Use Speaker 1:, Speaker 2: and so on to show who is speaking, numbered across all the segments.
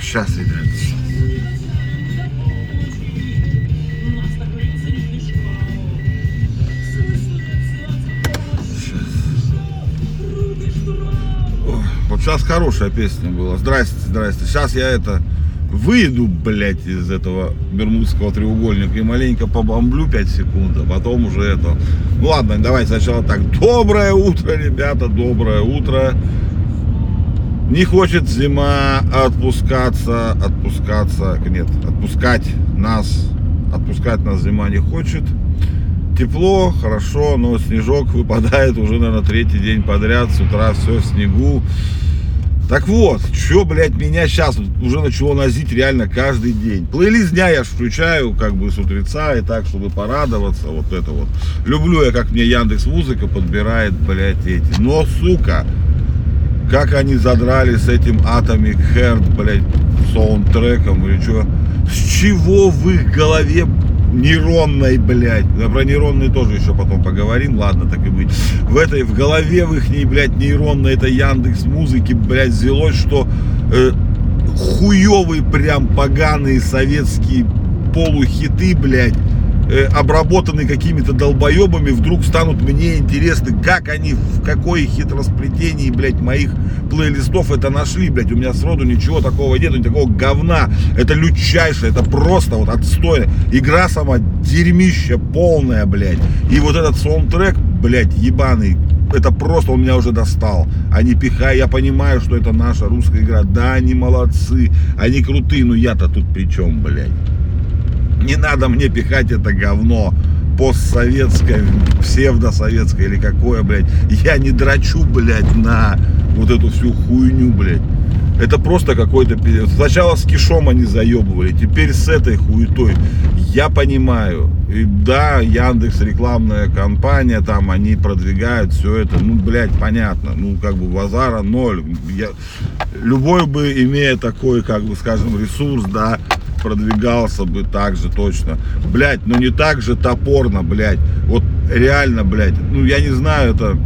Speaker 1: Сейчас, ребят. Сейчас. Сейчас хорошая песня была. Здрасте, здрасте. Сейчас я это выйду, блядь, из этого Бермудского треугольника и маленько побомблю 5 секунд, а потом уже это. Ну ладно, давайте сначала так. Доброе утро, ребята, доброе утро. Не хочет зима отпускаться, отпускаться, нет, отпускать нас, отпускать нас зима не хочет. Тепло, хорошо, но снежок выпадает уже, наверное, третий день подряд, с утра все в снегу. Так вот, что, блядь, меня сейчас уже начало нозить реально каждый день. Плейлист дня я включаю, как бы с утреца, и так, чтобы порадоваться, вот это вот. Люблю я, как мне Яндекс Музыка подбирает, блядь, эти. Но, сука, как они задрали с этим Atomic Heart, блядь, саундтреком или что. С чего в их голове нейронной, блядь, про нейронные тоже еще потом поговорим, ладно, так и быть. В этой, в голове в их, блядь, нейронной, это Яндекс музыки, блядь, взялось, что э, хуевые прям поганые советские полухиты, блядь, обработанные какими-то долбоебами, вдруг станут мне интересны, как они, в какое хитросплетении, блядь, моих плейлистов это нашли, блядь, у меня сроду ничего такого нету, такого говна, это лютчайшее, это просто вот отстойно, игра сама дерьмище полная, блядь, и вот этот саундтрек, блядь, ебаный, это просто он меня уже достал. Они пихают, я понимаю, что это наша русская игра. Да, они молодцы, они крутые, но я-то тут при чем, блядь? Не надо мне пихать это говно постсоветское, псевдосоветское или какое, блядь. Я не драчу, блядь, на вот эту всю хуйню, блядь. Это просто какой-то пиздец. Сначала с кишом они заебывали, теперь с этой хуетой. Я понимаю. И да, Яндекс рекламная компания, там они продвигают все это. Ну, блядь, понятно. Ну, как бы базара ноль. Я, любой бы, имея такой, как бы, скажем, ресурс, да, продвигался бы так же точно. Блядь, ну не так же топорно, блядь. Вот реально, блядь. Ну, я не знаю, это...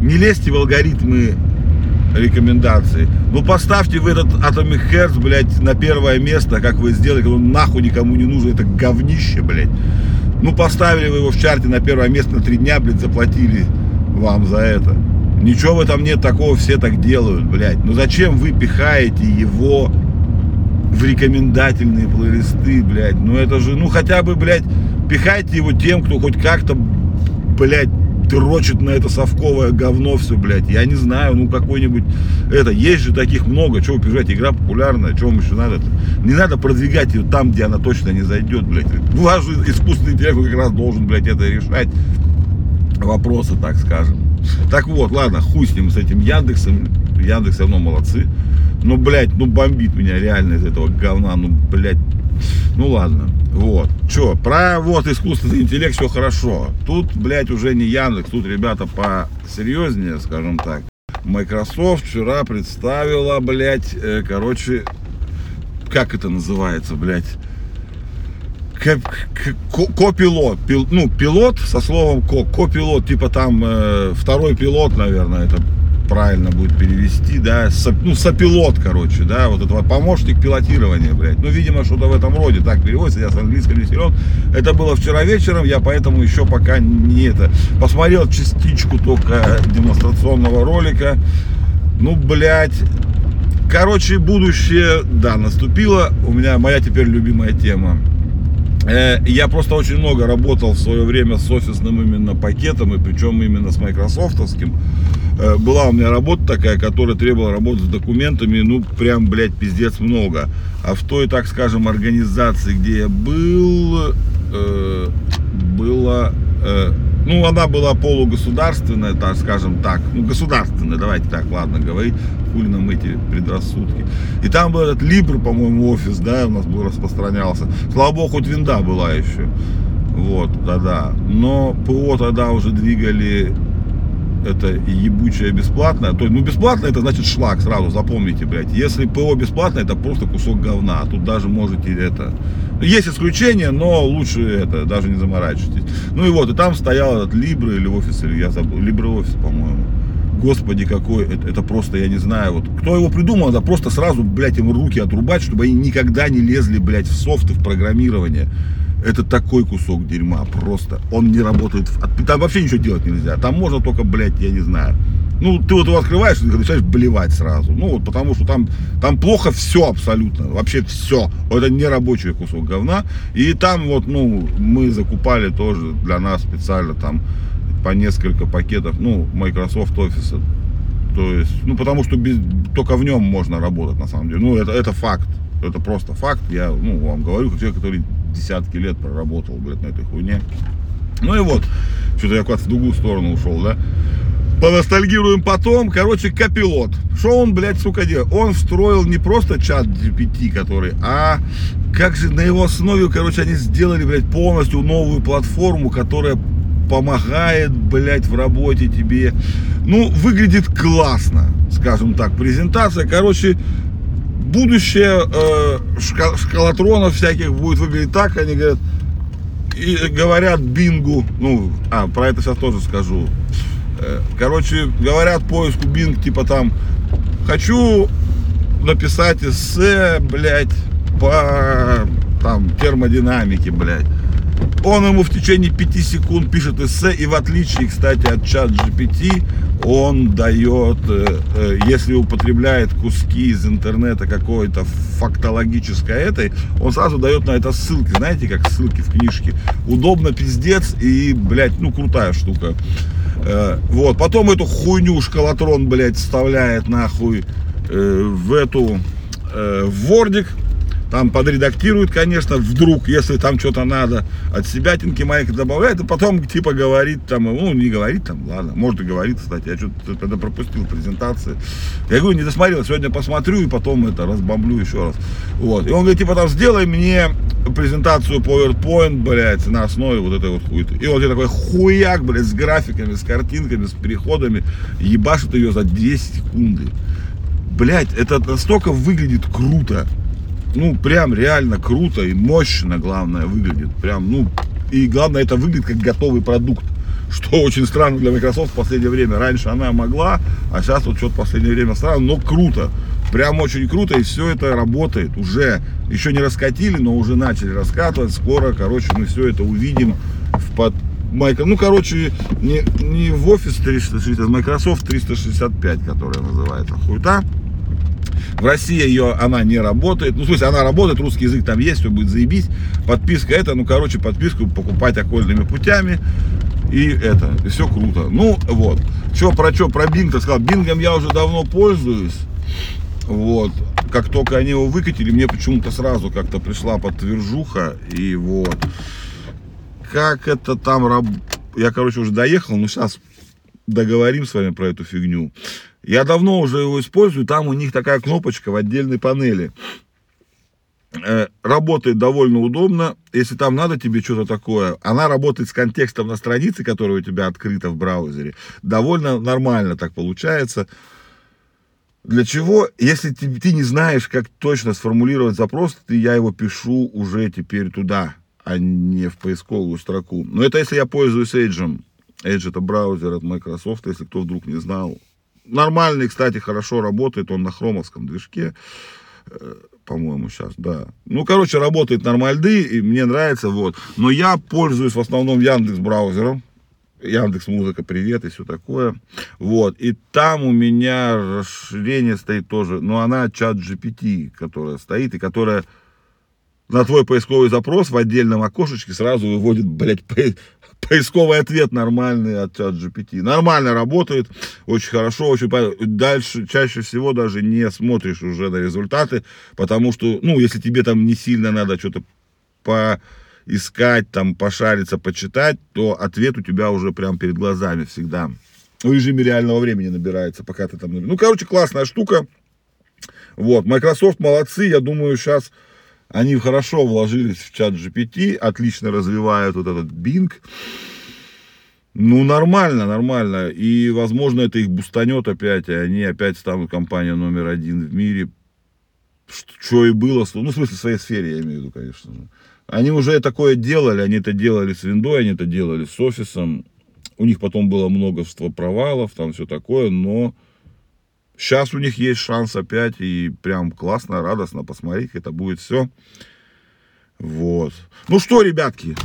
Speaker 1: Не лезьте в алгоритмы рекомендации. Ну поставьте в этот Atomic Hertz, блядь, на первое место, как вы сделали, он нахуй никому не нужен, это говнище, блядь. Ну поставили вы его в чарте на первое место на три дня, блядь, заплатили вам за это. Ничего в этом нет такого, все так делают, блядь. Ну зачем вы пихаете его в рекомендательные плейлисты, блядь? Ну это же, ну хотя бы, блядь, пихайте его тем, кто хоть как-то, блядь, дрочит на это совковое говно все, блядь. Я не знаю, ну какой-нибудь, это, есть же таких много, чего пижать, игра популярная, чего вам еще надо -то? Не надо продвигать ее там, где она точно не зайдет, блядь. Ваш искусственный интеллект как раз должен, блядь, это решать вопросы, так скажем. Так вот, ладно, хуй с ним, с этим Яндексом. Яндекс все равно молодцы. Ну, блядь, ну бомбит меня реально из этого говна. Ну, блядь. Ну ладно. Вот. Че, про вот искусственный интеллект все хорошо. Тут, блядь, уже не Яндекс, тут ребята посерьезнее, скажем так. Microsoft вчера представила, блядь, э, короче, как это называется, блядь? Копилот, Пил- ну, пилот со словом ко, копилот, типа там э, второй пилот, наверное, это правильно будет перевести, да, со- ну, сопилот, короче, да, вот это вот помощник пилотирования, блядь, ну, видимо, что-то в этом роде, так переводится, я с английским не силен, это было вчера вечером, я поэтому еще пока не это, посмотрел частичку только демонстрационного ролика, ну, блядь, короче, будущее, да, наступило, у меня моя теперь любимая тема, Я просто очень много работал в свое время с офисным именно пакетом, и причем именно с майкрософтовским. Э, Была у меня работа такая, которая требовала работы с документами, ну, прям, блядь, пиздец много. А в той, так скажем, организации, где я был, э, было... ну, она была полугосударственная, так скажем так. Ну, государственная, давайте так, ладно, говорить. Хули нам эти предрассудки. И там был этот Либр, по-моему, офис, да, у нас был распространялся. Слава богу, хоть винда была еще. Вот, да-да. Но ПО тогда уже двигали это ебучее бесплатное, то ну бесплатно это значит шлак, сразу запомните, блядь. Если ПО бесплатно, это просто кусок говна. Тут даже можете это... Есть исключения, но лучше это, даже не заморачивайтесь. Ну и вот, и там стоял этот Либра или офис, или я забыл, Либра офис, по-моему. Господи, какой, это, это просто, я не знаю, вот, кто его придумал, надо просто сразу, блядь, им руки отрубать, чтобы они никогда не лезли, блядь, в софты, в программирование. Это такой кусок дерьма, просто. Он не работает. Там вообще ничего делать нельзя. Там можно только, блядь, я не знаю. Ну, ты вот его открываешь и начинаешь блевать сразу. Ну, вот потому что там, там плохо все абсолютно. Вообще все. Это не рабочий кусок говна. И там вот, ну, мы закупали тоже для нас специально там по несколько пакетов, ну, Microsoft Office. То есть, ну, потому что без, только в нем можно работать, на самом деле. Ну, это, это факт. Это просто факт. Я, ну, вам говорю, как человек, который десятки лет проработал, блядь, на этой хуйне. Ну и вот, что-то я куда-то в другую сторону ушел, да. Поностальгируем потом. Короче, копилот. Что он, блядь, сука, делал? Он встроил не просто чат GPT, который, а как же на его основе, короче, они сделали, блядь, полностью новую платформу, которая помогает, блядь, в работе тебе. Ну, выглядит классно, скажем так. Презентация, короче, будущее э, шкалатронов всяких будет выглядеть так, они говорят, и говорят бингу, ну, а, про это сейчас тоже скажу. Э, короче, говорят поиску бинг, типа там, хочу написать эссе, блядь, по там термодинамике, блядь. Он ему в течение 5 секунд пишет эссе, и в отличие, кстати, от чат GPT, он дает, э, э, если употребляет куски из интернета какой-то фактологической этой, он сразу дает на это ссылки, знаете, как ссылки в книжке. Удобно, пиздец, и, блядь, ну, крутая штука. Э, вот, потом эту хуйню шкалатрон, блядь, вставляет нахуй в эту, в вордик, там подредактирует, конечно, вдруг, если там что-то надо, от себя тинки майка добавляет, и потом типа говорит там, ну не говорит там, ладно, может и говорит, кстати, я что-то когда пропустил презентации. Я говорю, не досмотрел, сегодня посмотрю и потом это разбомблю еще раз. Вот. И он говорит, типа там, сделай мне презентацию PowerPoint, блядь, на основе вот этой вот хуйты. И вот я такой хуяк, блядь, с графиками, с картинками, с переходами, ебашит ее за 2 секунды. Блядь, это настолько выглядит круто ну, прям реально круто и мощно, главное, выглядит. Прям, ну, и главное, это выглядит как готовый продукт. Что очень странно для Microsoft в последнее время. Раньше она могла, а сейчас вот что-то в последнее время странно, но круто. Прям очень круто, и все это работает. Уже еще не раскатили, но уже начали раскатывать. Скоро, короче, мы все это увидим в под Майка, ну, короче, не, не в Office 360, а Microsoft 365, которая называется. Хуйта. В России ее она не работает. Ну, в смысле, она работает, русский язык там есть, все будет заебись. Подписка это, ну, короче, подписку покупать окольными путями. И это, и все круто. Ну, вот. Что про что, про Bing, так сказал. Бингом я уже давно пользуюсь. Вот. Как только они его выкатили, мне почему-то сразу как-то пришла подтвержуха. И вот. Как это там... Я, короче, уже доехал, но сейчас договорим с вами про эту фигню. Я давно уже его использую, там у них такая кнопочка в отдельной панели. Э, работает довольно удобно, если там надо тебе что-то такое. Она работает с контекстом на странице, которая у тебя открыта в браузере. Довольно нормально так получается. Для чего? Если ты, ты не знаешь, как точно сформулировать запрос, ты, я его пишу уже теперь туда, а не в поисковую строку. Но это если я пользуюсь Edge. Edge это браузер от Microsoft, если кто вдруг не знал. Нормальный, кстати, хорошо работает, он на хромовском движке, э, по-моему, сейчас, да. Ну, короче, работает нормальды, и мне нравится, вот. Но я пользуюсь в основном Яндекс браузером, Яндекс Музыка, привет и все такое. Вот. И там у меня расширение стоит тоже. Но она чат GPT, которая стоит и которая на твой поисковый запрос в отдельном окошечке сразу выводит, блядь, поисковый ответ нормальный от чат GPT. Нормально работает, очень хорошо, очень дальше чаще всего даже не смотришь уже на результаты, потому что, ну, если тебе там не сильно надо что-то поискать, там, пошариться, почитать, то ответ у тебя уже прям перед глазами всегда. В режиме реального времени набирается, пока ты там... Ну, короче, классная штука. Вот, Microsoft молодцы, я думаю, сейчас они хорошо вложились в чат GPT, отлично развивают вот этот Bing. Ну, нормально, нормально. И, возможно, это их бустанет опять, и они опять станут компания номер один в мире. Что и было, ну, в смысле, в своей сфере, я имею в виду, конечно же. Они уже такое делали, они это делали с виндой, они это делали с офисом. У них потом было множество провалов, там все такое, но сейчас у них есть шанс опять, и прям классно, радостно посмотреть, это будет все. Вот. Ну что, ребятки,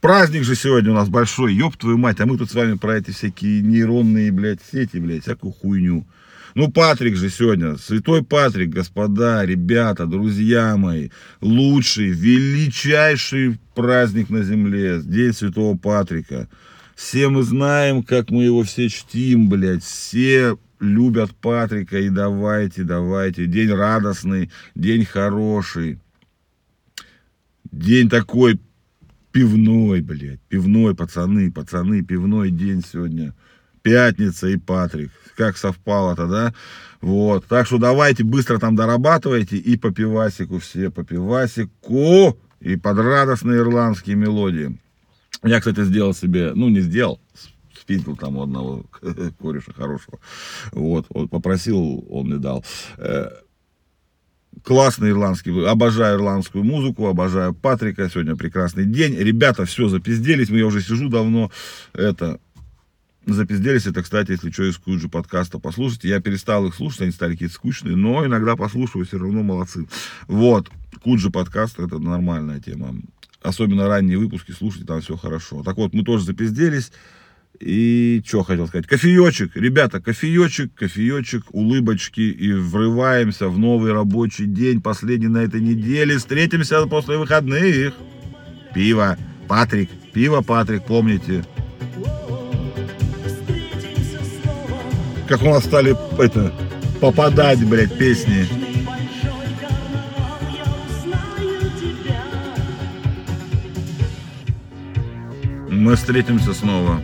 Speaker 1: праздник же сегодня у нас большой, ёб твою мать, а мы тут с вами про эти всякие нейронные, блядь, сети, блядь, всякую хуйню. Ну, Патрик же сегодня, святой Патрик, господа, ребята, друзья мои, лучший, величайший праздник на земле, День Святого Патрика. Все мы знаем, как мы его все чтим, блядь, все любят Патрика, и давайте, давайте, день радостный, день хороший, день такой пивной, блядь, пивной, пацаны, пацаны, пивной день сегодня. Пятница и Патрик. Как совпало-то, да? Вот. Так что давайте быстро там дорабатывайте и по пивасику все, по пивасику и под радостные ирландские мелодии. Я, кстати, сделал себе, ну, не сделал, спиздил там у одного кореша хорошего. Вот, он попросил, он мне дал. Э, классный ирландский, обожаю ирландскую музыку, обожаю Патрика, сегодня прекрасный день. Ребята, все, запизделись, я уже сижу давно, это, запизделись. Это, кстати, если что, из Куджи подкаста послушайте. Я перестал их слушать, они стали какие-то скучные, но иногда послушаю, все равно молодцы. Вот, Куджи подкаст, это нормальная тема. Особенно ранние выпуски слушайте, там все хорошо. Так вот, мы тоже запизделись. И что хотел сказать? Кофеечек, ребята, кофеечек, кофеечек, улыбочки. И врываемся в новый рабочий день, последний на этой неделе. Встретимся после выходных. Пиво, Патрик, пиво, Патрик, помните. Как у нас стали это, попадать, блядь, песни. Мы встретимся снова.